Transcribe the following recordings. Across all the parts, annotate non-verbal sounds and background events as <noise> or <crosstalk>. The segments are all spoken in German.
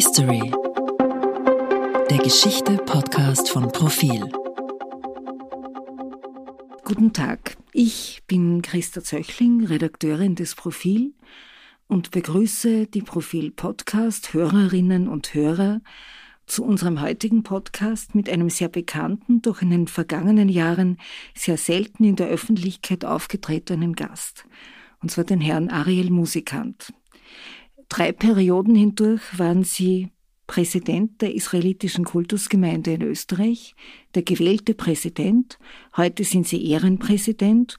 History. Der Geschichte-Podcast von Profil. Guten Tag, ich bin Christa Zöchling, Redakteurin des Profil und begrüße die Profil-Podcast-Hörerinnen und Hörer zu unserem heutigen Podcast mit einem sehr bekannten, doch in den vergangenen Jahren sehr selten in der Öffentlichkeit aufgetretenen Gast, und zwar den Herrn Ariel Musikant. Drei Perioden hindurch waren sie Präsident der israelitischen Kultusgemeinde in Österreich, der gewählte Präsident, heute sind sie Ehrenpräsident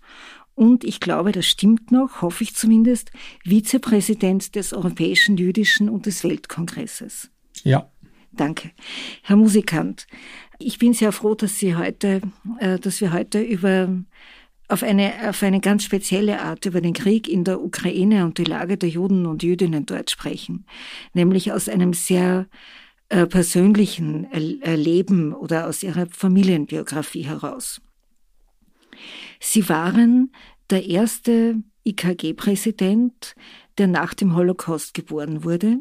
und ich glaube, das stimmt noch, hoffe ich zumindest, Vizepräsident des Europäischen Jüdischen und des Weltkongresses. Ja. Danke. Herr Musikant, ich bin sehr froh, dass Sie heute, äh, dass wir heute über auf eine, auf eine ganz spezielle Art über den Krieg in der Ukraine und die Lage der Juden und Jüdinnen dort sprechen, nämlich aus einem sehr äh, persönlichen Erleben oder aus ihrer Familienbiografie heraus. Sie waren der erste IKG-Präsident, der nach dem Holocaust geboren wurde.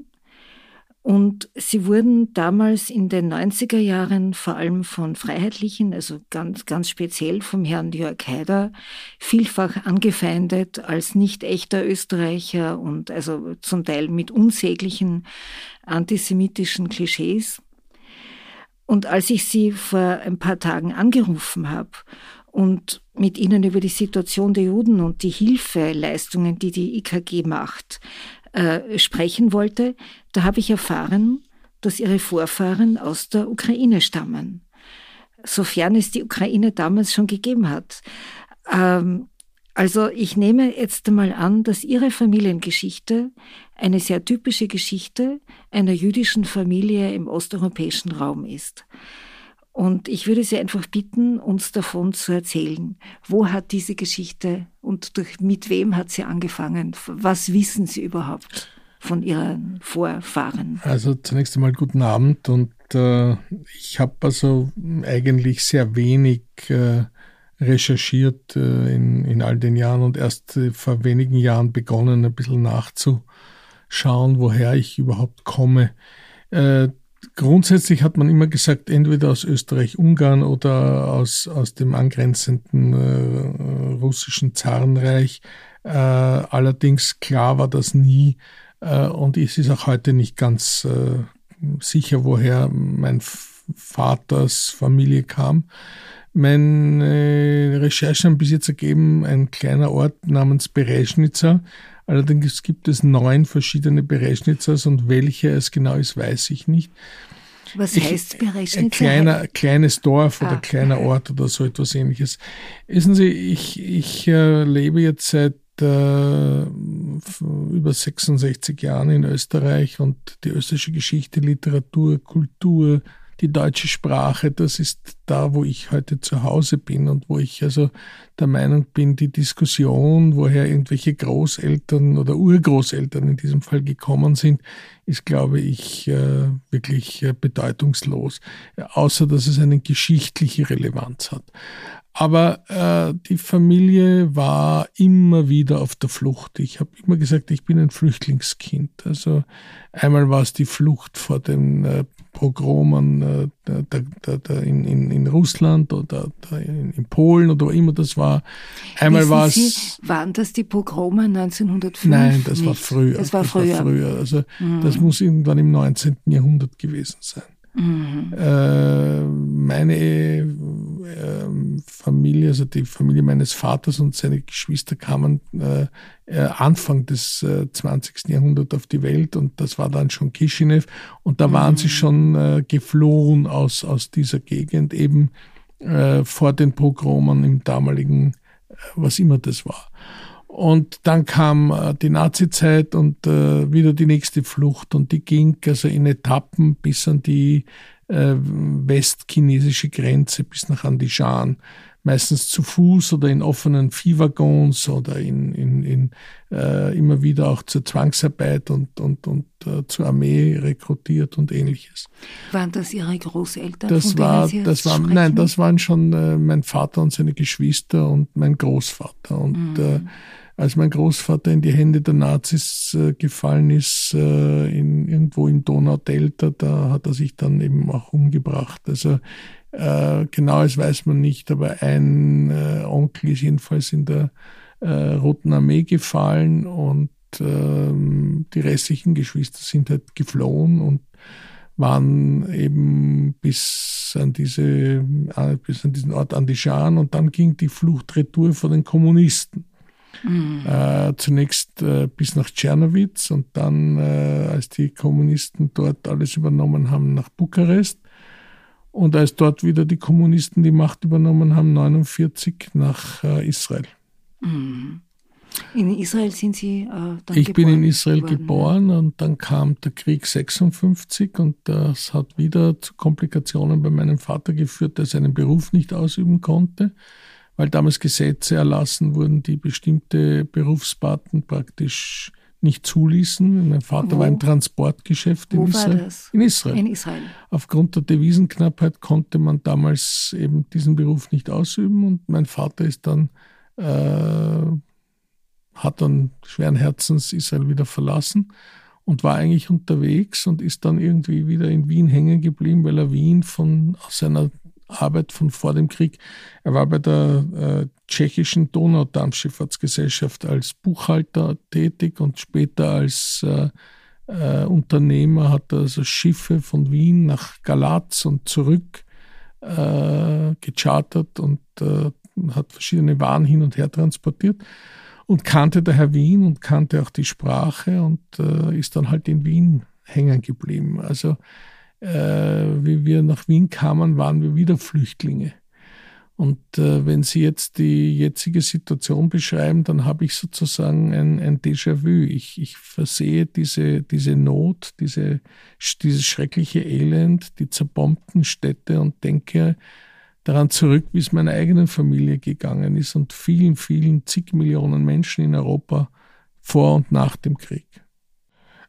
Und sie wurden damals in den 90er Jahren vor allem von Freiheitlichen, also ganz, ganz speziell vom Herrn Jörg Haider, vielfach angefeindet als nicht echter Österreicher und also zum Teil mit unsäglichen antisemitischen Klischees. Und als ich sie vor ein paar Tagen angerufen habe und mit ihnen über die Situation der Juden und die Hilfeleistungen, die die IKG macht, äh, sprechen wollte, da habe ich erfahren, dass ihre Vorfahren aus der Ukraine stammen, sofern es die Ukraine damals schon gegeben hat. Ähm, also ich nehme jetzt einmal an, dass Ihre Familiengeschichte eine sehr typische Geschichte einer jüdischen Familie im osteuropäischen Raum ist. Und ich würde Sie einfach bitten, uns davon zu erzählen. Wo hat diese Geschichte und durch, mit wem hat sie angefangen? Was wissen Sie überhaupt von Ihren Vorfahren? Also zunächst einmal guten Abend und äh, ich habe also eigentlich sehr wenig äh, recherchiert äh, in, in all den Jahren und erst äh, vor wenigen Jahren begonnen, ein bisschen nachzuschauen, woher ich überhaupt komme. Äh, Grundsätzlich hat man immer gesagt, entweder aus Österreich-Ungarn oder aus, aus dem angrenzenden äh, russischen Zarenreich. Allerdings klar war das nie und es ist auch heute nicht ganz äh, sicher, woher mein Vaters Familie kam. Meine Recherchen haben bis jetzt ergeben, ein kleiner Ort namens Bereschnitzer. Allerdings gibt es neun verschiedene Bereschnitzers und welcher es genau ist, weiß ich nicht. Was ich, heißt Bereschnitzer? Ein kleiner, kleines Dorf oder ah. kleiner Ort oder so etwas ähnliches. Wissen Sie, ich, ich äh, lebe jetzt seit äh, über 66 Jahren in Österreich und die österreichische Geschichte, Literatur, Kultur, die deutsche Sprache, das ist da, wo ich heute zu Hause bin und wo ich also der Meinung bin, die Diskussion, woher irgendwelche Großeltern oder Urgroßeltern in diesem Fall gekommen sind, ist, glaube ich, äh, wirklich äh, bedeutungslos, außer dass es eine geschichtliche Relevanz hat. Aber äh, die Familie war immer wieder auf der Flucht. Ich habe immer gesagt, ich bin ein Flüchtlingskind. Also einmal war es die Flucht vor den äh, Pogromen äh, da, da, da in, in, in Russland oder in, in, Polen oder wo immer das war. Einmal war es. Waren das die Pogrome 1905? Nein, das Nicht. war früher. Das war früher. Das war früher. Also mhm. das muss irgendwann im 19. Jahrhundert gewesen sein. Mhm. Äh, meine äh, Familie, also die Familie meines Vaters und seine Geschwister kamen äh, Anfang des äh, 20. Jahrhunderts auf die Welt und das war dann schon Kishinev und da mhm. waren sie schon geflohen aus, aus dieser Gegend, eben vor den Pogromen im damaligen, was immer das war. Und dann kam äh, die Nazizeit und äh, wieder die nächste Flucht und die ging also in Etappen bis an die äh, westchinesische Grenze, bis nach Andijan. Meistens zu Fuß oder in offenen Viehwaggons oder in, in, in äh, immer wieder auch zur Zwangsarbeit und, und, und äh, zur Armee rekrutiert und ähnliches. Waren das Ihre Großeltern? Das war, das war, nein, das waren schon äh, mein Vater und seine Geschwister und mein Großvater. Und mhm. äh, als mein Großvater in die Hände der Nazis äh, gefallen ist, äh, in, irgendwo im Donaudelta, da hat er sich dann eben auch umgebracht. Also äh, genaues weiß man nicht, aber ein äh, Onkel ist jedenfalls in der äh, Roten Armee gefallen und ähm, die restlichen Geschwister sind halt geflohen und waren eben bis an diese, äh, bis an diesen Ort Andijan und dann ging die Flucht retour vor den Kommunisten. Mhm. Äh, zunächst äh, bis nach Tschernowitz und dann, äh, als die Kommunisten dort alles übernommen haben, nach Bukarest. Und als dort wieder die Kommunisten die Macht übernommen haben, 49 nach äh, Israel. Mhm. In Israel sind Sie äh, dann Ich bin in Israel worden, geboren und dann kam der Krieg 56 und das hat wieder zu Komplikationen bei meinem Vater geführt, der seinen Beruf nicht ausüben konnte weil damals Gesetze erlassen wurden, die bestimmte Berufsparten praktisch nicht zuließen. Mein Vater Wo? war im Transportgeschäft in Wo Israel. War das? In Israel. In Israel. Aufgrund der Devisenknappheit konnte man damals eben diesen Beruf nicht ausüben und mein Vater ist dann äh, hat dann schweren Herzens Israel wieder verlassen und war eigentlich unterwegs und ist dann irgendwie wieder in Wien hängen geblieben, weil er Wien von aus seiner Arbeit von vor dem Krieg. Er war bei der äh, tschechischen Donaudampfschifffahrtsgesellschaft als Buchhalter tätig und später als äh, äh, Unternehmer hat er also Schiffe von Wien nach Galatz und zurück äh, gechartert und äh, hat verschiedene Waren hin und her transportiert und kannte daher Wien und kannte auch die Sprache und äh, ist dann halt in Wien hängen geblieben. Also äh, wie wir nach Wien kamen, waren wir wieder Flüchtlinge. Und äh, wenn Sie jetzt die jetzige Situation beschreiben, dann habe ich sozusagen ein, ein Déjà-vu. Ich, ich versehe diese, diese Not, diese, dieses schreckliche Elend, die zerbombten Städte und denke daran zurück, wie es meiner eigenen Familie gegangen ist und vielen, vielen zig Millionen Menschen in Europa vor und nach dem Krieg.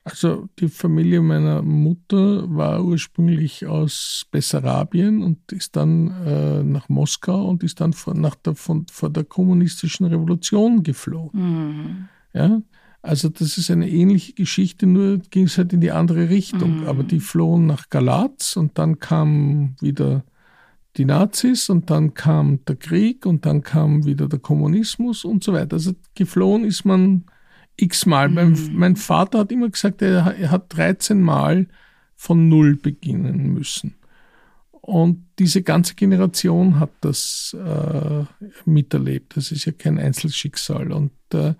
Also die Familie meiner Mutter war ursprünglich aus Bessarabien und ist dann äh, nach Moskau und ist dann vor, nach der, von, vor der kommunistischen Revolution geflohen. Mhm. Ja? Also das ist eine ähnliche Geschichte, nur ging es halt in die andere Richtung. Mhm. Aber die flohen nach Galatz und dann kamen wieder die Nazis und dann kam der Krieg und dann kam wieder der Kommunismus und so weiter. Also geflohen ist man x-mal. Mhm. Mein, mein, Vater hat immer gesagt, er, er hat 13 Mal von Null beginnen müssen. Und diese ganze Generation hat das äh, miterlebt. Das ist ja kein Einzelschicksal. Und äh,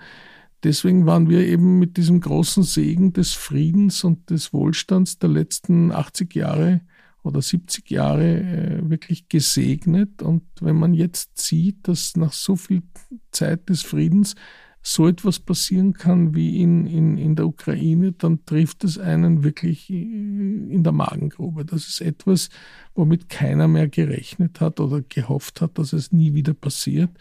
deswegen waren wir eben mit diesem großen Segen des Friedens und des Wohlstands der letzten 80 Jahre oder 70 Jahre äh, wirklich gesegnet. Und wenn man jetzt sieht, dass nach so viel Zeit des Friedens so etwas passieren kann wie in, in, in der Ukraine, dann trifft es einen wirklich in der Magengrube. Das ist etwas, womit keiner mehr gerechnet hat oder gehofft hat, dass es nie wieder passiert.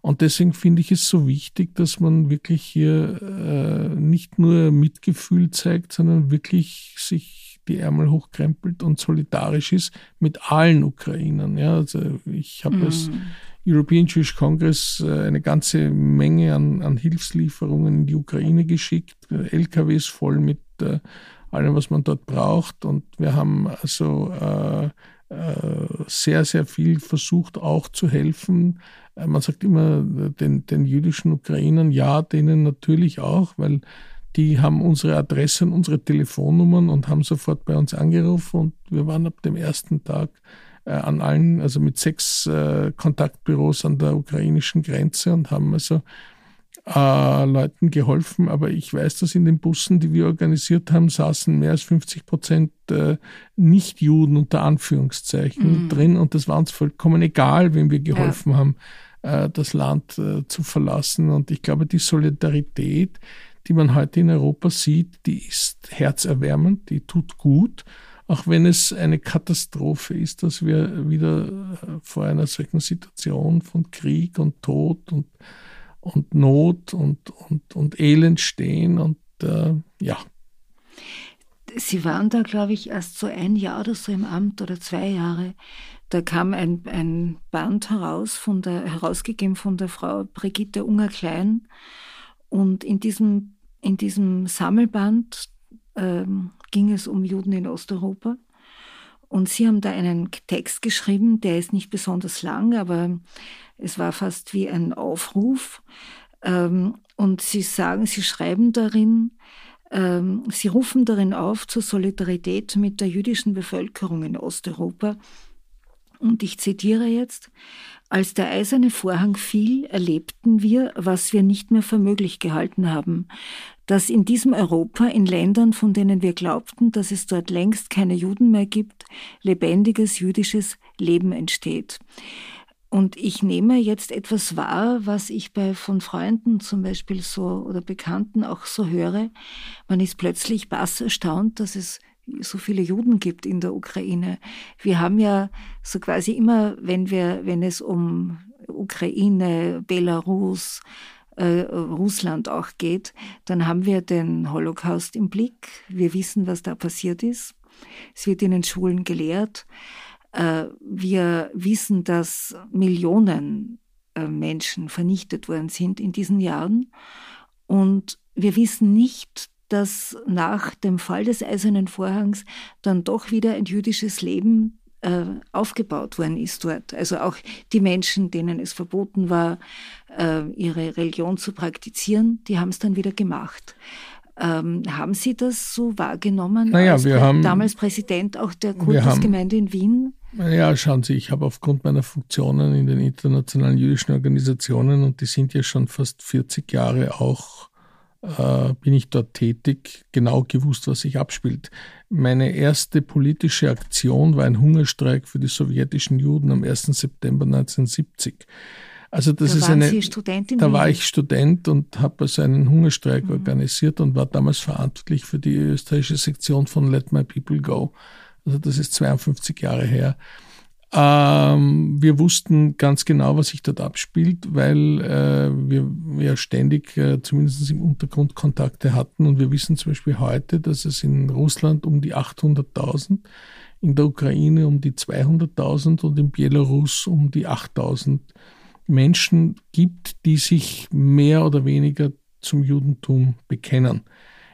Und deswegen finde ich es so wichtig, dass man wirklich hier äh, nicht nur Mitgefühl zeigt, sondern wirklich sich die Ärmel hochkrempelt und solidarisch ist mit allen Ukrainern. Ja, also ich habe mhm. es European Jewish Congress äh, eine ganze Menge an, an Hilfslieferungen in die Ukraine geschickt, LKWs voll mit äh, allem, was man dort braucht. Und wir haben also äh, äh, sehr, sehr viel versucht auch zu helfen. Man sagt immer den, den jüdischen Ukrainern, ja, denen natürlich auch, weil die haben unsere Adressen, unsere Telefonnummern und haben sofort bei uns angerufen und wir waren ab dem ersten Tag äh, an allen, also mit sechs äh, Kontaktbüros an der ukrainischen Grenze und haben also äh, Leuten geholfen. Aber ich weiß, dass in den Bussen, die wir organisiert haben, saßen mehr als 50 Prozent äh, Nicht-Juden unter Anführungszeichen mhm. drin und das war uns vollkommen egal, wem wir geholfen ja. haben, äh, das Land äh, zu verlassen. Und ich glaube, die Solidarität, die man heute in Europa sieht, die ist herzerwärmend, die tut gut. auch wenn es eine Katastrophe ist, dass wir wieder äh, vor einer solchen Situation von Krieg und Tod und, und Not und, und, und Elend stehen und äh, ja. Sie waren da, glaube ich, erst so ein Jahr oder so im Amt oder zwei Jahre. Da kam ein, ein Band heraus, von der, herausgegeben von der Frau Brigitte Unger-Klein. Und in diesem, in diesem Sammelband ähm, ging es um Juden in Osteuropa. Und Sie haben da einen Text geschrieben, der ist nicht besonders lang, aber es war fast wie ein Aufruf. Ähm, und Sie sagen, Sie schreiben darin, ähm, Sie rufen darin auf zur Solidarität mit der jüdischen Bevölkerung in Osteuropa. Und ich zitiere jetzt, als der eiserne Vorhang fiel, erlebten wir, was wir nicht mehr für möglich gehalten haben, dass in diesem Europa, in Ländern, von denen wir glaubten, dass es dort längst keine Juden mehr gibt, lebendiges jüdisches Leben entsteht. Und ich nehme jetzt etwas wahr, was ich bei von Freunden zum Beispiel so oder Bekannten auch so höre. Man ist plötzlich bass erstaunt, dass es so viele Juden gibt in der Ukraine. Wir haben ja so quasi immer, wenn wir, wenn es um Ukraine, Belarus, äh, Russland auch geht, dann haben wir den Holocaust im Blick. Wir wissen, was da passiert ist. Es wird in den Schulen gelehrt. Äh, wir wissen, dass Millionen äh, Menschen vernichtet worden sind in diesen Jahren. Und wir wissen nicht, dass nach dem Fall des Eisernen Vorhangs dann doch wieder ein jüdisches Leben äh, aufgebaut worden ist dort. Also auch die Menschen, denen es verboten war, äh, ihre Religion zu praktizieren, die haben es dann wieder gemacht. Ähm, haben Sie das so wahrgenommen naja, als wir haben, damals Präsident auch der Kultusgemeinde in Wien? Ja, schauen Sie, ich habe aufgrund meiner Funktionen in den internationalen jüdischen Organisationen, und die sind ja schon fast 40 Jahre auch äh, bin ich dort tätig, genau gewusst, was sich abspielt. Meine erste politische Aktion war ein Hungerstreik für die sowjetischen Juden am 1. September 1970. Also das da ist eine. Da war ich Student und habe also einen Hungerstreik mhm. organisiert und war damals verantwortlich für die österreichische Sektion von Let My People Go. Also das ist 52 Jahre her. Ähm, wir wussten ganz genau, was sich dort abspielt, weil äh, wir ja ständig äh, zumindest im Untergrund Kontakte hatten. Und wir wissen zum Beispiel heute, dass es in Russland um die 800.000, in der Ukraine um die 200.000 und in Belarus um die 8.000 Menschen gibt, die sich mehr oder weniger zum Judentum bekennen.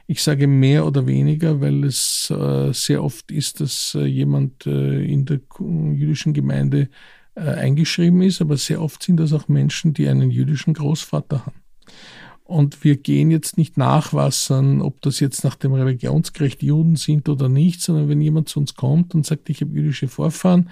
Ich sage mehr oder weniger, weil es äh, sehr oft ist, dass äh, jemand äh, in der jüdischen Gemeinde eingeschrieben ist, aber sehr oft sind das auch Menschen, die einen jüdischen Großvater haben. Und wir gehen jetzt nicht nachwassern, ob das jetzt nach dem Religionsgerecht Juden sind oder nicht, sondern wenn jemand zu uns kommt und sagt, ich habe jüdische Vorfahren,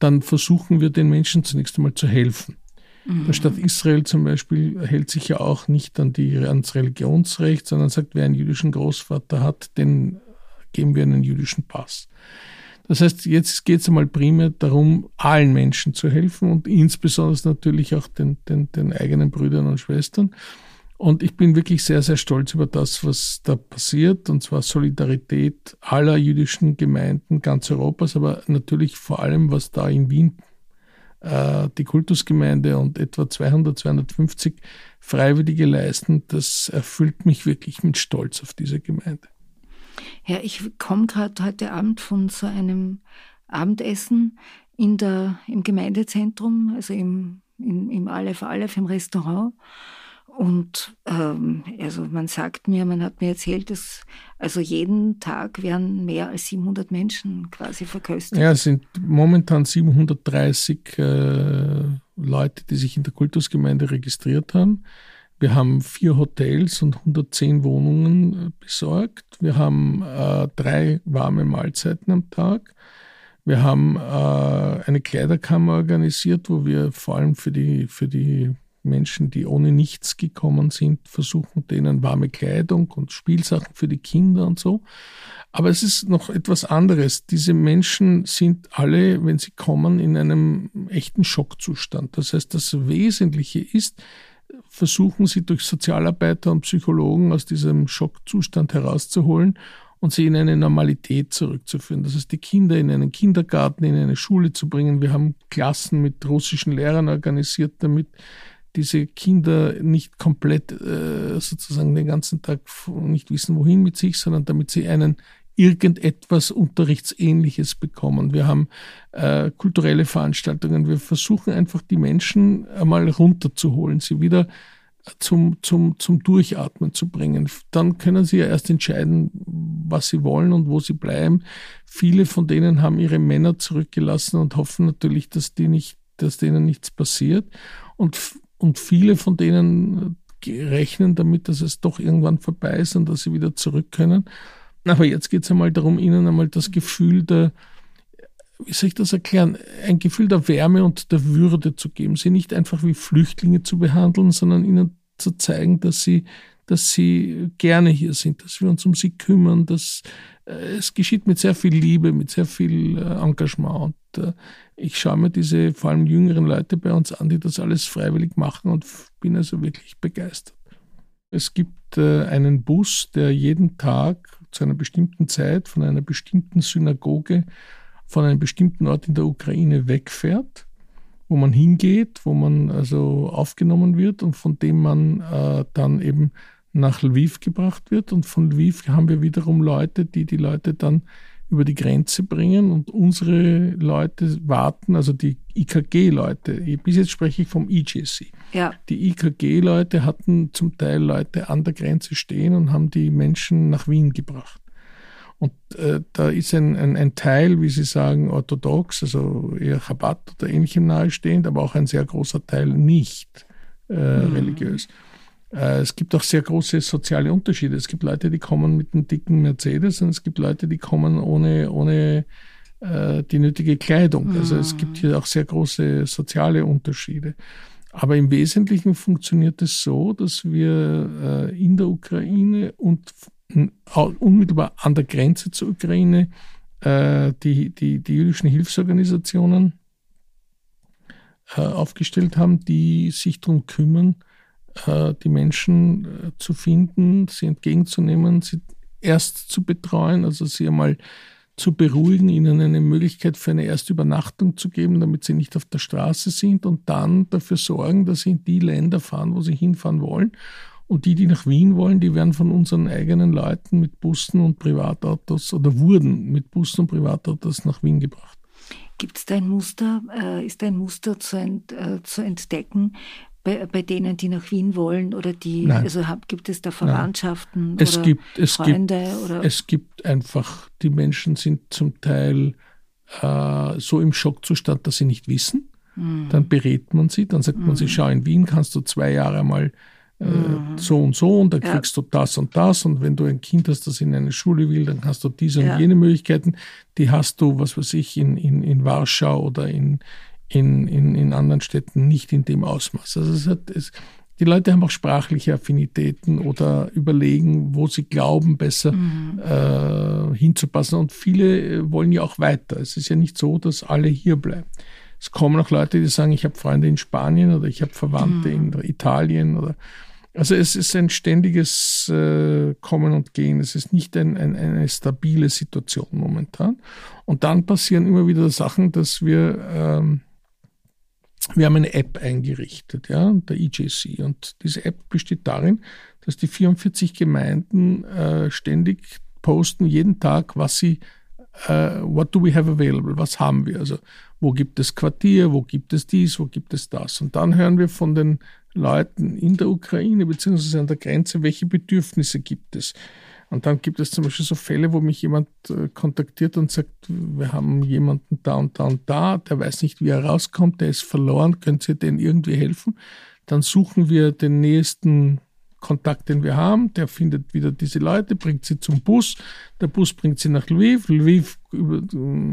dann versuchen wir den Menschen zunächst einmal zu helfen. Mhm. Der Staat Israel zum Beispiel hält sich ja auch nicht an die, ans Religionsrecht, sondern sagt, wer einen jüdischen Großvater hat, den geben wir einen jüdischen Pass. Das heißt, jetzt geht es einmal primär darum, allen Menschen zu helfen und insbesondere natürlich auch den, den, den eigenen Brüdern und Schwestern. Und ich bin wirklich sehr, sehr stolz über das, was da passiert, und zwar Solidarität aller jüdischen Gemeinden ganz Europas, aber natürlich vor allem, was da in Wien die Kultusgemeinde und etwa 200, 250 Freiwillige leisten, das erfüllt mich wirklich mit Stolz auf diese Gemeinde. Ja, ich komme gerade heute Abend von so einem Abendessen in der, im Gemeindezentrum, also im, im, im Aleph Aleph, im Restaurant. Und ähm, also man sagt mir, man hat mir erzählt, dass also jeden Tag werden mehr als 700 Menschen quasi verköstigt. Ja, es sind momentan 730 äh, Leute, die sich in der Kultusgemeinde registriert haben. Wir haben vier Hotels und 110 Wohnungen äh, besorgt. Wir haben äh, drei warme Mahlzeiten am Tag. Wir haben äh, eine Kleiderkammer organisiert, wo wir vor allem für die, für die Menschen, die ohne nichts gekommen sind, versuchen denen warme Kleidung und Spielsachen für die Kinder und so. Aber es ist noch etwas anderes. Diese Menschen sind alle, wenn sie kommen, in einem echten Schockzustand. Das heißt, das Wesentliche ist, versuchen sie durch Sozialarbeiter und Psychologen aus diesem Schockzustand herauszuholen und sie in eine Normalität zurückzuführen. Das heißt, die Kinder in einen Kindergarten, in eine Schule zu bringen. Wir haben Klassen mit russischen Lehrern organisiert, damit diese Kinder nicht komplett äh, sozusagen den ganzen Tag nicht wissen, wohin mit sich, sondern damit sie einen irgendetwas Unterrichtsähnliches bekommen. Wir haben äh, kulturelle Veranstaltungen. Wir versuchen einfach die Menschen einmal runterzuholen, sie wieder zum, zum, zum Durchatmen zu bringen. Dann können sie ja erst entscheiden, was sie wollen und wo sie bleiben. Viele von denen haben ihre Männer zurückgelassen und hoffen natürlich, dass die nicht, dass denen nichts passiert. Und, und viele von denen rechnen damit, dass es doch irgendwann vorbei ist und dass sie wieder zurück können. Aber jetzt geht es einmal darum, ihnen einmal das Gefühl der, wie soll ich das erklären, ein Gefühl der Wärme und der Würde zu geben, sie nicht einfach wie Flüchtlinge zu behandeln, sondern ihnen zu zeigen, dass sie, dass sie gerne hier sind, dass wir uns um sie kümmern, dass äh, es geschieht mit sehr viel Liebe, mit sehr viel äh, Engagement. Und äh, ich schaue mir diese vor allem jüngeren Leute bei uns an, die das alles freiwillig machen und bin also wirklich begeistert. Es gibt äh, einen Bus, der jeden Tag zu einer bestimmten Zeit von einer bestimmten Synagoge von einem bestimmten Ort in der Ukraine wegfährt, wo man hingeht, wo man also aufgenommen wird und von dem man äh, dann eben nach Lviv gebracht wird. Und von Lviv haben wir wiederum Leute, die die Leute dann über die Grenze bringen und unsere Leute warten, also die IKG-Leute, bis jetzt spreche ich vom IGC. Ja. Die IKG-Leute hatten zum Teil Leute an der Grenze stehen und haben die Menschen nach Wien gebracht. Und äh, da ist ein, ein, ein, Teil, wie Sie sagen, orthodox, also eher Chabad oder ähnlichem nahestehend, aber auch ein sehr großer Teil nicht äh, mhm. religiös. Äh, es gibt auch sehr große soziale Unterschiede. Es gibt Leute, die kommen mit einem dicken Mercedes und es gibt Leute, die kommen ohne, ohne äh, die nötige Kleidung. Mhm. Also es gibt hier auch sehr große soziale Unterschiede. Aber im Wesentlichen funktioniert es so, dass wir äh, in der Ukraine und unmittelbar an der Grenze zur Ukraine äh, die, die, die jüdischen Hilfsorganisationen äh, aufgestellt haben, die sich darum kümmern, äh, die Menschen äh, zu finden, sie entgegenzunehmen, sie erst zu betreuen, also sie einmal zu beruhigen, ihnen eine Möglichkeit für eine erste Übernachtung zu geben, damit sie nicht auf der Straße sind und dann dafür sorgen, dass sie in die Länder fahren, wo sie hinfahren wollen und die, die nach Wien wollen, die werden von unseren eigenen Leuten mit Bussen und Privatautos oder wurden mit Bussen und Privatautos nach Wien gebracht. Gibt es da ein Muster, äh, ist da ein Muster zu, ent, äh, zu entdecken, bei, bei, denen, die nach Wien wollen oder die, Nein. also hab, gibt es da Verwandtschaften es oder gibt, es Freunde? Gibt, oder? Es gibt einfach, die Menschen sind zum Teil äh, so im Schockzustand, dass sie nicht wissen. Mhm. Dann berät man sie, dann sagt mhm. man sie, hm. schau, in Wien kannst du zwei Jahre mal mhm. so und so und da kriegst ja. du das und das und wenn du ein Kind hast, das in eine Schule will, dann hast du diese ja. und jene Möglichkeiten. Die hast du, was weiß ich, in, in, in Warschau oder in, in, in, in anderen Städten nicht in dem Ausmaß. Also es hat, es, die Leute haben auch sprachliche Affinitäten oder überlegen, wo sie glauben, besser mhm. äh, hinzupassen. Und viele äh, wollen ja auch weiter. Es ist ja nicht so, dass alle hier bleiben. Es kommen auch Leute, die sagen, ich habe Freunde in Spanien oder ich habe Verwandte mhm. in Italien oder also es ist ein ständiges äh, Kommen und Gehen. Es ist nicht ein, ein, eine stabile Situation momentan. Und dann passieren immer wieder Sachen, dass wir, ähm, wir haben eine App eingerichtet, ja, der EJC. Und diese App besteht darin, dass die 44 Gemeinden äh, ständig posten, jeden Tag, was sie, äh, what do we have available, was haben wir. Also wo gibt es Quartier, wo gibt es dies, wo gibt es das. Und dann hören wir von den Leuten in der Ukraine beziehungsweise an der Grenze, welche Bedürfnisse gibt es. Und dann gibt es zum Beispiel so Fälle, wo mich jemand äh, kontaktiert und sagt, wir haben jemanden da und da und da, der weiß nicht, wie er rauskommt, der ist verloren, könnt ihr denn irgendwie helfen? Dann suchen wir den nächsten Kontakt, den wir haben, der findet wieder diese Leute, bringt sie zum Bus, der Bus bringt sie nach Lviv, Lviv über,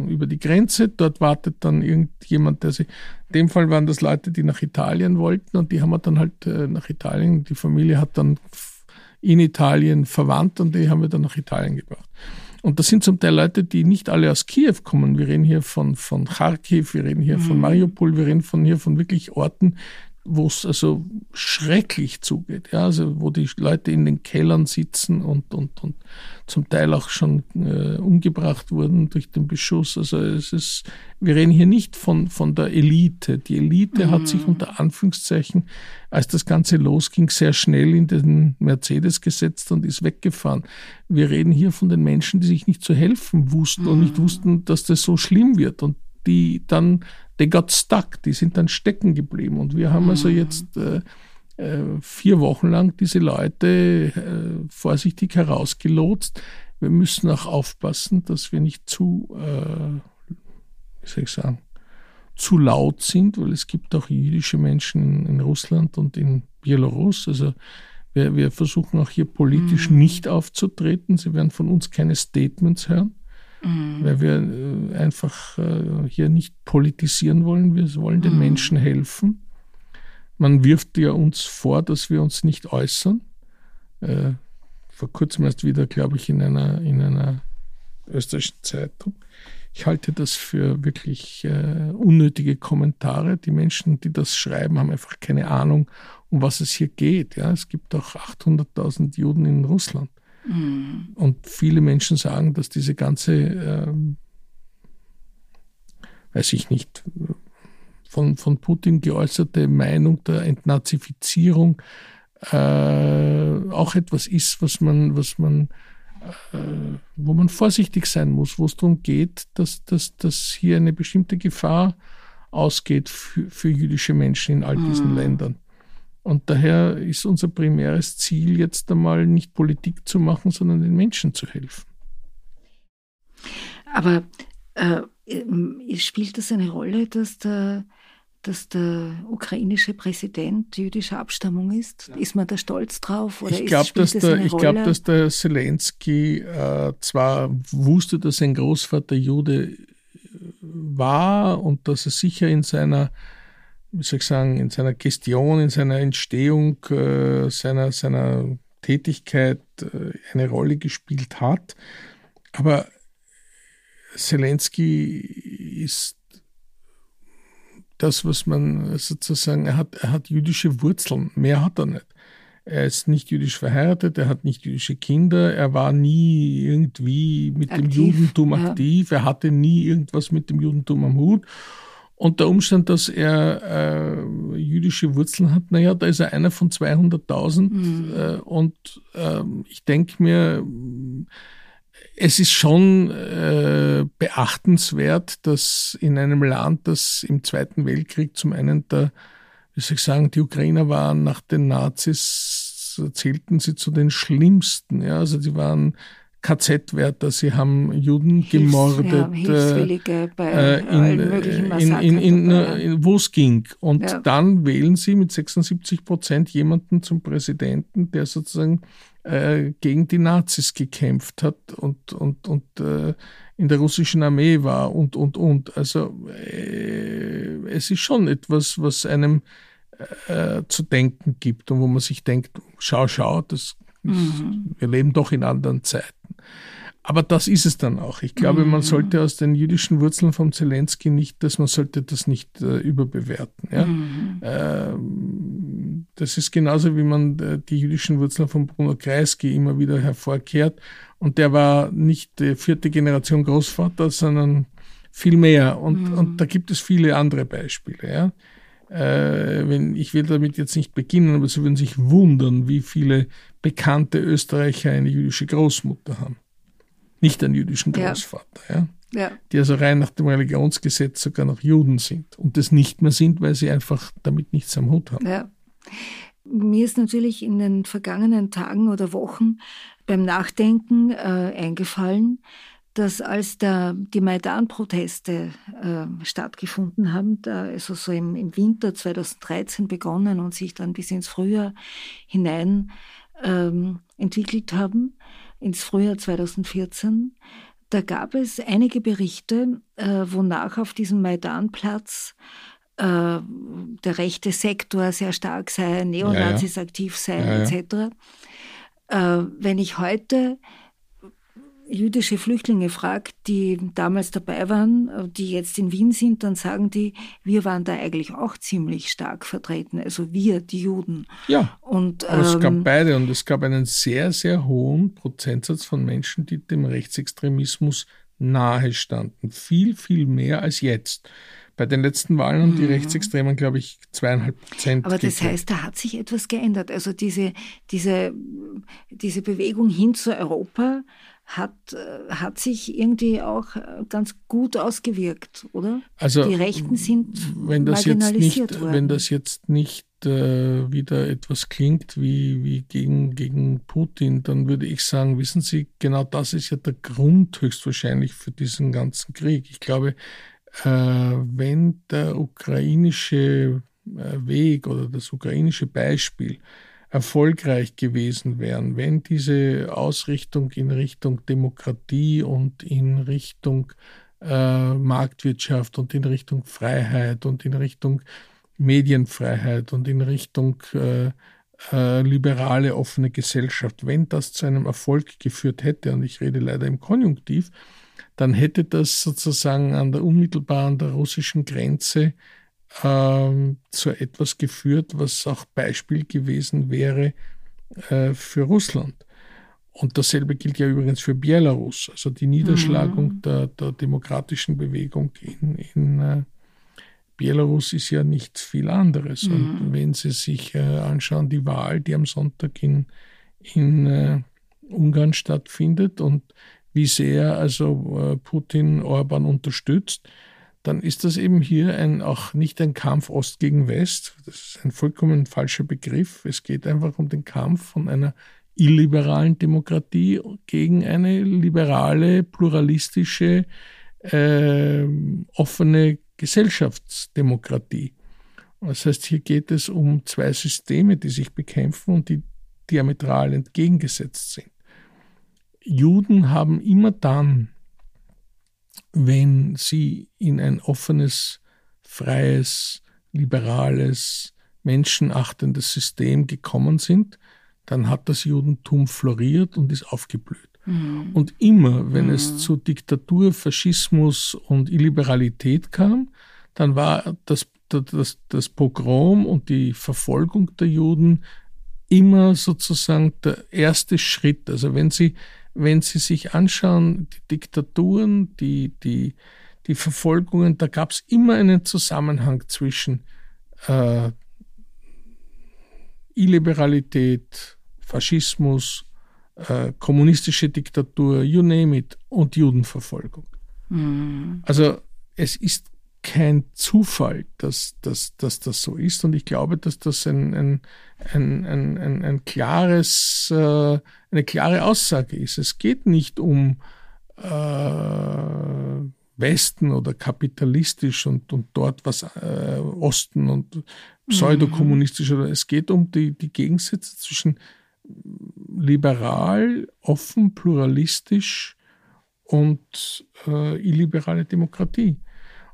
über die Grenze, dort wartet dann irgendjemand, der sie, in dem Fall waren das Leute, die nach Italien wollten und die haben wir dann halt äh, nach Italien, die Familie hat dann in Italien verwandt und die haben wir dann nach Italien gebracht. Und das sind zum Teil Leute, die nicht alle aus Kiew kommen. Wir reden hier von, von Kharkiv, wir reden hier mhm. von Mariupol, wir reden von hier von wirklich Orten, wo es also schrecklich zugeht, ja, also wo die Leute in den Kellern sitzen und, und, und zum Teil auch schon äh, umgebracht wurden durch den Beschuss. Also es ist, wir reden hier nicht von, von der Elite. Die Elite mhm. hat sich mhm. unter Anführungszeichen, als das Ganze losging, sehr schnell in den Mercedes gesetzt und ist weggefahren. Wir reden hier von den Menschen, die sich nicht zu helfen wussten mhm. und nicht mhm. wussten, dass das so schlimm wird und die dann they got stuck, die sind dann stecken geblieben. Und wir haben also mhm. jetzt äh, äh, vier Wochen lang diese Leute äh, vorsichtig herausgelotst. Wir müssen auch aufpassen, dass wir nicht zu, äh, wie soll ich sagen, zu laut sind, weil es gibt auch jüdische Menschen in, in Russland und in Belarus. Also wir, wir versuchen auch hier politisch mhm. nicht aufzutreten. Sie werden von uns keine Statements hören mhm. weil wir äh, einfach äh, hier nicht politisieren wollen. Wir wollen den mhm. Menschen helfen. Man wirft ja uns vor, dass wir uns nicht äußern. Äh, vor kurzem erst wieder, glaube ich, in einer, in einer österreichischen Zeitung. Ich halte das für wirklich äh, unnötige Kommentare. Die Menschen, die das schreiben, haben einfach keine Ahnung, um was es hier geht. Ja, es gibt auch 800.000 Juden in Russland. Mhm. Und viele Menschen sagen, dass diese ganze, ähm, weiß ich nicht, von, von Putin geäußerte Meinung der Entnazifizierung äh, auch etwas ist, was man, was man, äh, wo man vorsichtig sein muss, wo es darum geht, dass, dass, dass hier eine bestimmte Gefahr ausgeht für, für jüdische Menschen in all diesen mhm. Ländern. Und daher ist unser primäres Ziel jetzt einmal nicht Politik zu machen, sondern den Menschen zu helfen. Aber äh, spielt das eine Rolle, dass der, dass der ukrainische Präsident jüdischer Abstammung ist? Ja. Ist man da stolz drauf? Oder ich glaube, dass, das der, glaub, dass der Zelensky äh, zwar wusste, dass sein Großvater Jude war und dass er sicher in seiner wie soll ich sagen, in seiner Gestion, in seiner Entstehung, äh, seiner, seiner Tätigkeit äh, eine Rolle gespielt hat. Aber Zelensky ist das, was man sozusagen, er hat, er hat jüdische Wurzeln, mehr hat er nicht. Er ist nicht jüdisch verheiratet, er hat nicht jüdische Kinder, er war nie irgendwie mit aktiv, dem Judentum aktiv, ja. er hatte nie irgendwas mit dem Judentum am Hut. Und der Umstand, dass er äh, jüdische Wurzeln hat, naja, da ist er einer von 200.000. Mhm. Äh, und äh, ich denke mir, es ist schon äh, beachtenswert, dass in einem Land, das im Zweiten Weltkrieg zum einen der, wie soll ich sagen, die Ukrainer waren nach den Nazis, zählten sie zu den schlimmsten. Ja, also die waren KZ-Wärter, sie haben Juden Hilfs, gemordet. Ja, wo es ging. Und ja. dann wählen sie mit 76 Prozent jemanden zum Präsidenten, der sozusagen äh, gegen die Nazis gekämpft hat und, und, und äh, in der russischen Armee war und, und, und. Also äh, es ist schon etwas, was einem äh, zu denken gibt und wo man sich denkt, schau, schau, das Mhm. Wir leben doch in anderen Zeiten. Aber das ist es dann auch. Ich glaube, mhm. man sollte aus den jüdischen Wurzeln von Zelensky nicht, dass man sollte das nicht äh, überbewerten. Ja? Mhm. Ähm, das ist genauso, wie man äh, die jüdischen Wurzeln von Bruno Kreisky immer wieder hervorkehrt. Und der war nicht die vierte Generation Großvater, sondern viel mehr. Und, mhm. und da gibt es viele andere Beispiele. Ja? Äh, wenn, ich will damit jetzt nicht beginnen, aber Sie würden sich wundern, wie viele bekannte Österreicher eine jüdische Großmutter haben. Nicht einen jüdischen Großvater, ja. ja. ja. Die also rein nach dem Religionsgesetz sogar noch Juden sind und das nicht mehr sind, weil sie einfach damit nichts am Hut haben. Ja. Mir ist natürlich in den vergangenen Tagen oder Wochen beim Nachdenken äh, eingefallen, dass als da die Maidan-Proteste äh, stattgefunden haben, da, also so im, im, Winter 2013 begonnen und sich dann bis ins Frühjahr hinein ähm, entwickelt haben, ins Frühjahr 2014, da gab es einige Berichte, äh, wonach auf diesem Maidanplatz äh, der rechte Sektor sehr stark sei, Neonazis ja, ja. aktiv seien, ja, etc. Äh, wenn ich heute jüdische Flüchtlinge fragt, die damals dabei waren, die jetzt in Wien sind, dann sagen die, wir waren da eigentlich auch ziemlich stark vertreten, also wir, die Juden. Ja, und, aber ähm, es gab ähm, beide und es gab einen sehr, sehr hohen Prozentsatz von Menschen, die dem Rechtsextremismus nahe standen. Viel, viel mehr als jetzt. Bei den letzten Wahlen haben die mhm. Rechtsextremen, glaube ich, zweieinhalb Prozent. Aber das gekriegt. heißt, da hat sich etwas geändert. Also diese, diese, diese Bewegung hin zu Europa hat, äh, hat sich irgendwie auch äh, ganz gut ausgewirkt, oder? Also, die Rechten sind wenn das marginalisiert jetzt nicht, worden. Wenn das jetzt nicht äh, wieder etwas klingt wie, wie gegen, gegen Putin, dann würde ich sagen, wissen Sie, genau das ist ja der Grund höchstwahrscheinlich für diesen ganzen Krieg. Ich glaube, äh, wenn der ukrainische Weg oder das ukrainische Beispiel erfolgreich gewesen wären, wenn diese Ausrichtung in Richtung Demokratie und in Richtung äh, Marktwirtschaft und in Richtung Freiheit und in Richtung Medienfreiheit und in Richtung äh, äh, liberale, offene Gesellschaft, wenn das zu einem Erfolg geführt hätte, und ich rede leider im Konjunktiv, dann hätte das sozusagen an der unmittelbaren der russischen Grenze äh, zu etwas geführt, was auch Beispiel gewesen wäre äh, für Russland. Und dasselbe gilt ja übrigens für Belarus, also die Niederschlagung mhm. der, der, demokratischen Bewegung in, in äh, Belarus ist ja nichts viel anderes. Mhm. Und wenn Sie sich äh, anschauen, die Wahl, die am Sonntag in, in äh, Ungarn stattfindet und wie sehr also äh, Putin Orban unterstützt, dann ist das eben hier ein, auch nicht ein Kampf Ost gegen West. Das ist ein vollkommen falscher Begriff. Es geht einfach um den Kampf von einer illiberalen Demokratie gegen eine liberale, pluralistische, äh, offene Gesellschaftsdemokratie. Das heißt, hier geht es um zwei Systeme, die sich bekämpfen und die diametral entgegengesetzt sind. Juden haben immer dann, wenn sie in ein offenes, freies, liberales, menschenachtendes System gekommen sind, dann hat das Judentum floriert und ist aufgeblüht. Mhm. Und immer, wenn mhm. es zu Diktatur, Faschismus und Illiberalität kam, dann war das, das, das Pogrom und die Verfolgung der Juden immer sozusagen der erste Schritt. Also wenn Sie, wenn Sie sich anschauen, die Diktaturen, die, die, die Verfolgungen, da gab es immer einen Zusammenhang zwischen äh, Illiberalität, Faschismus, äh, kommunistische Diktatur, you name it, und Judenverfolgung. Mhm. Also es ist kein Zufall, dass, dass, dass das so ist. Und ich glaube, dass das ein, ein, ein, ein, ein, ein klares, äh, eine klare Aussage ist. Es geht nicht um äh, Westen oder kapitalistisch und, und dort was äh, Osten und pseudokommunistisch, mhm. es geht um die, die Gegensätze zwischen liberal, offen, pluralistisch und äh, illiberale Demokratie.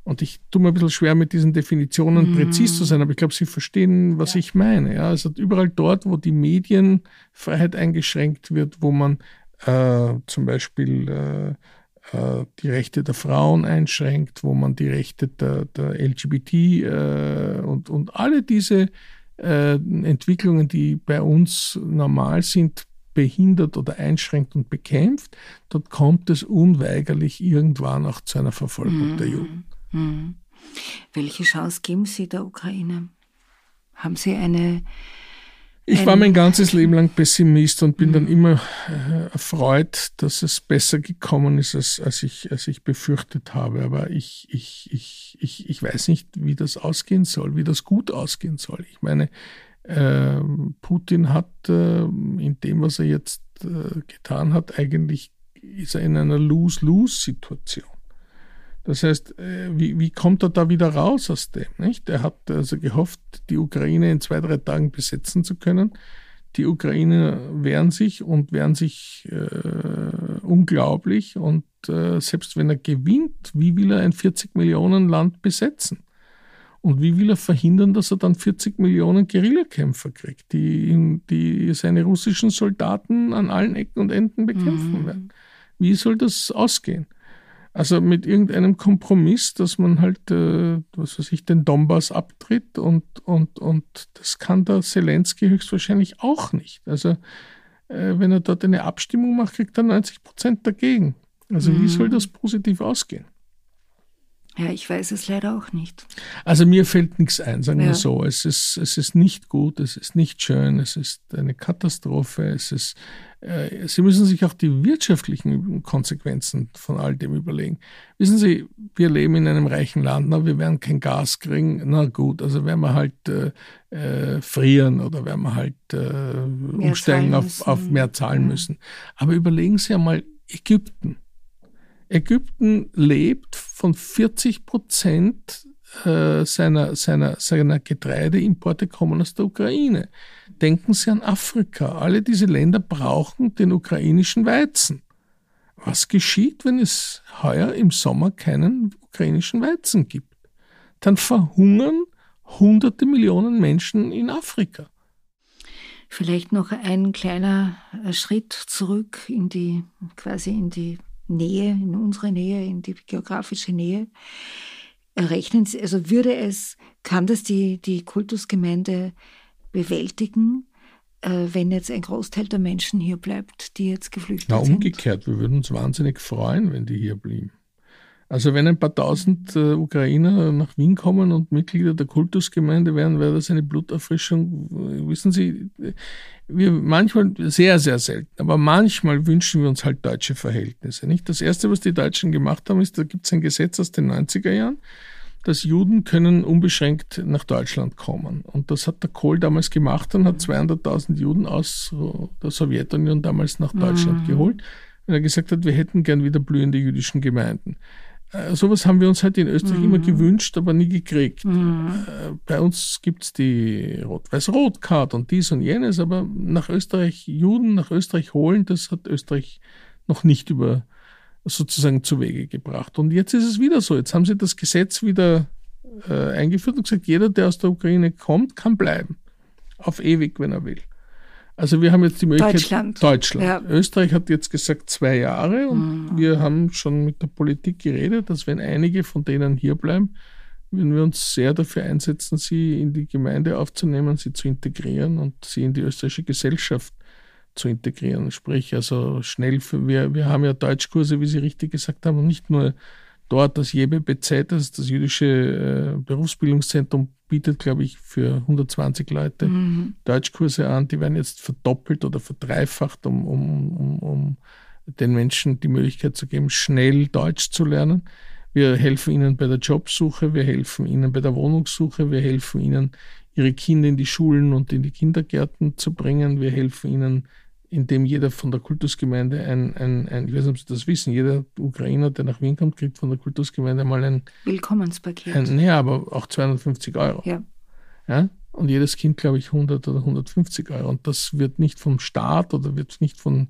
Und ich tue mir ein bisschen schwer, mit diesen Definitionen mhm. präzis zu sein, aber ich glaube, Sie verstehen, was ja. ich meine. Ja, also überall dort, wo die Medienfreiheit eingeschränkt wird, wo man äh, zum Beispiel äh, äh die Rechte der Frauen einschränkt, wo man die Rechte der, der LGBT äh, und, und alle diese äh, Entwicklungen, die bei uns normal sind, behindert oder einschränkt und bekämpft, dort kommt es unweigerlich irgendwann auch zu einer Verfolgung mhm. der Juden. Mhm. Welche Chance geben Sie der Ukraine? Haben Sie eine ich war mein ganzes Leben lang Pessimist und bin dann mhm. immer äh, erfreut, dass es besser gekommen ist, als, als, ich, als ich befürchtet habe. Aber ich, ich, ich, ich, ich weiß nicht, wie das ausgehen soll, wie das gut ausgehen soll. Ich meine, äh, Putin hat äh, in dem, was er jetzt äh, getan hat, eigentlich ist er in einer Lose-Lose-Situation. Das heißt, äh, wie, wie kommt er da wieder raus aus dem? Nicht? Er hat also gehofft, die Ukraine in zwei, drei Tagen besetzen zu können. Die Ukrainer wehren sich und wehren sich äh, unglaublich. Und äh, selbst wenn er gewinnt, wie will er ein 40 Millionen Land besetzen? Und wie will er verhindern, dass er dann 40 Millionen Guerillakämpfer kriegt, die, die seine russischen Soldaten an allen Ecken und Enden bekämpfen mhm. werden? Wie soll das ausgehen? Also mit irgendeinem Kompromiss, dass man halt, äh, was weiß ich, den Donbass abtritt und, und, und das kann der Zelensky höchstwahrscheinlich auch nicht. Also äh, wenn er dort eine Abstimmung macht, kriegt er 90 Prozent dagegen. Also mhm. wie soll das positiv ausgehen? Ja, ich weiß es leider auch nicht. Also mir fällt nichts ein, sagen ja. wir so. Es ist, es ist nicht gut, es ist nicht schön, es ist eine Katastrophe, es ist, äh, Sie müssen sich auch die wirtschaftlichen Konsequenzen von all dem überlegen. Wissen Sie, wir leben in einem reichen Land, na, wir werden kein Gas kriegen, na gut, also werden wir halt äh, äh, frieren oder werden wir halt äh, umsteigen auf, auf mehr zahlen ja. müssen. Aber überlegen Sie einmal Ägypten. Ägypten lebt von 40 Prozent äh, seiner, seiner, seiner Getreideimporte kommen aus der Ukraine. Denken Sie an Afrika. Alle diese Länder brauchen den ukrainischen Weizen. Was geschieht, wenn es heuer im Sommer keinen ukrainischen Weizen gibt? Dann verhungern hunderte Millionen Menschen in Afrika. Vielleicht noch ein kleiner äh, Schritt zurück in die, quasi in die Nähe, in unsere Nähe, in die geografische Nähe. Rechnen Sie, also würde es, kann das die, die Kultusgemeinde bewältigen, äh, wenn jetzt ein Großteil der Menschen hier bleibt, die jetzt geflüchtet Na, sind? umgekehrt, wir würden uns wahnsinnig freuen, wenn die hier blieben. Also wenn ein paar tausend äh, Ukrainer nach Wien kommen und Mitglieder der Kultusgemeinde wären, wäre das eine Bluterfrischung. Wissen Sie, wir manchmal, sehr, sehr selten, aber manchmal wünschen wir uns halt deutsche Verhältnisse. Nicht? Das Erste, was die Deutschen gemacht haben, ist, da gibt es ein Gesetz aus den 90er Jahren, dass Juden können unbeschränkt nach Deutschland kommen. Und das hat der Kohl damals gemacht und hat 200.000 Juden aus der Sowjetunion damals nach Deutschland mhm. geholt, weil er gesagt hat, wir hätten gern wieder blühende jüdischen Gemeinden. Äh, sowas haben wir uns halt in Österreich mhm. immer gewünscht, aber nie gekriegt. Mhm. Äh, bei uns gibt es die Rot-Weiß-Rot-Card und dies und jenes, aber nach Österreich Juden, nach Österreich holen, das hat Österreich noch nicht über sozusagen zu Wege gebracht. Und jetzt ist es wieder so. Jetzt haben sie das Gesetz wieder äh, eingeführt und gesagt, jeder, der aus der Ukraine kommt, kann bleiben. Auf ewig, wenn er will. Also wir haben jetzt die Möglichkeit. Deutschland. Deutschland. Ja. Österreich hat jetzt gesagt zwei Jahre und mhm. wir haben schon mit der Politik geredet, dass wenn einige von denen hier bleiben, würden wir uns sehr dafür einsetzen, sie in die Gemeinde aufzunehmen, sie zu integrieren und sie in die österreichische Gesellschaft zu integrieren. Sprich, also schnell, für, wir, wir haben ja Deutschkurse, wie Sie richtig gesagt haben, und nicht nur dort das JBBZ, das ist das jüdische äh, Berufsbildungszentrum, bietet, glaube ich, für 120 Leute mhm. Deutschkurse an. Die werden jetzt verdoppelt oder verdreifacht, um, um, um, um den Menschen die Möglichkeit zu geben, schnell Deutsch zu lernen. Wir helfen ihnen bei der Jobsuche, wir helfen ihnen bei der Wohnungssuche, wir helfen ihnen, ihre Kinder in die Schulen und in die Kindergärten zu bringen. Wir helfen ihnen indem jeder von der Kultusgemeinde ein, ein, ein, ich weiß nicht, ob Sie das wissen, jeder Ukrainer, der nach Wien kommt, kriegt von der Kultusgemeinde mal ein Willkommenspaket. Ein, nee, aber auch 250 Euro. Ja. ja. Und jedes Kind, glaube ich, 100 oder 150 Euro. Und das wird nicht vom Staat oder wird nicht von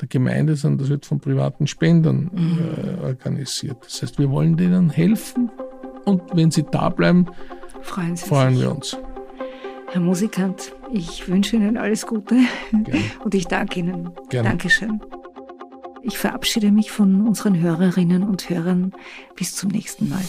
der Gemeinde, sondern das wird von privaten Spendern mhm. äh, organisiert. Das heißt, wir wollen denen helfen und wenn sie da bleiben, freuen, freuen wir uns. Herr Musikant, ich wünsche Ihnen alles Gute Gerne. <laughs> und ich danke Ihnen. Gerne. Dankeschön. Ich verabschiede mich von unseren Hörerinnen und Hörern. Bis zum nächsten Mal.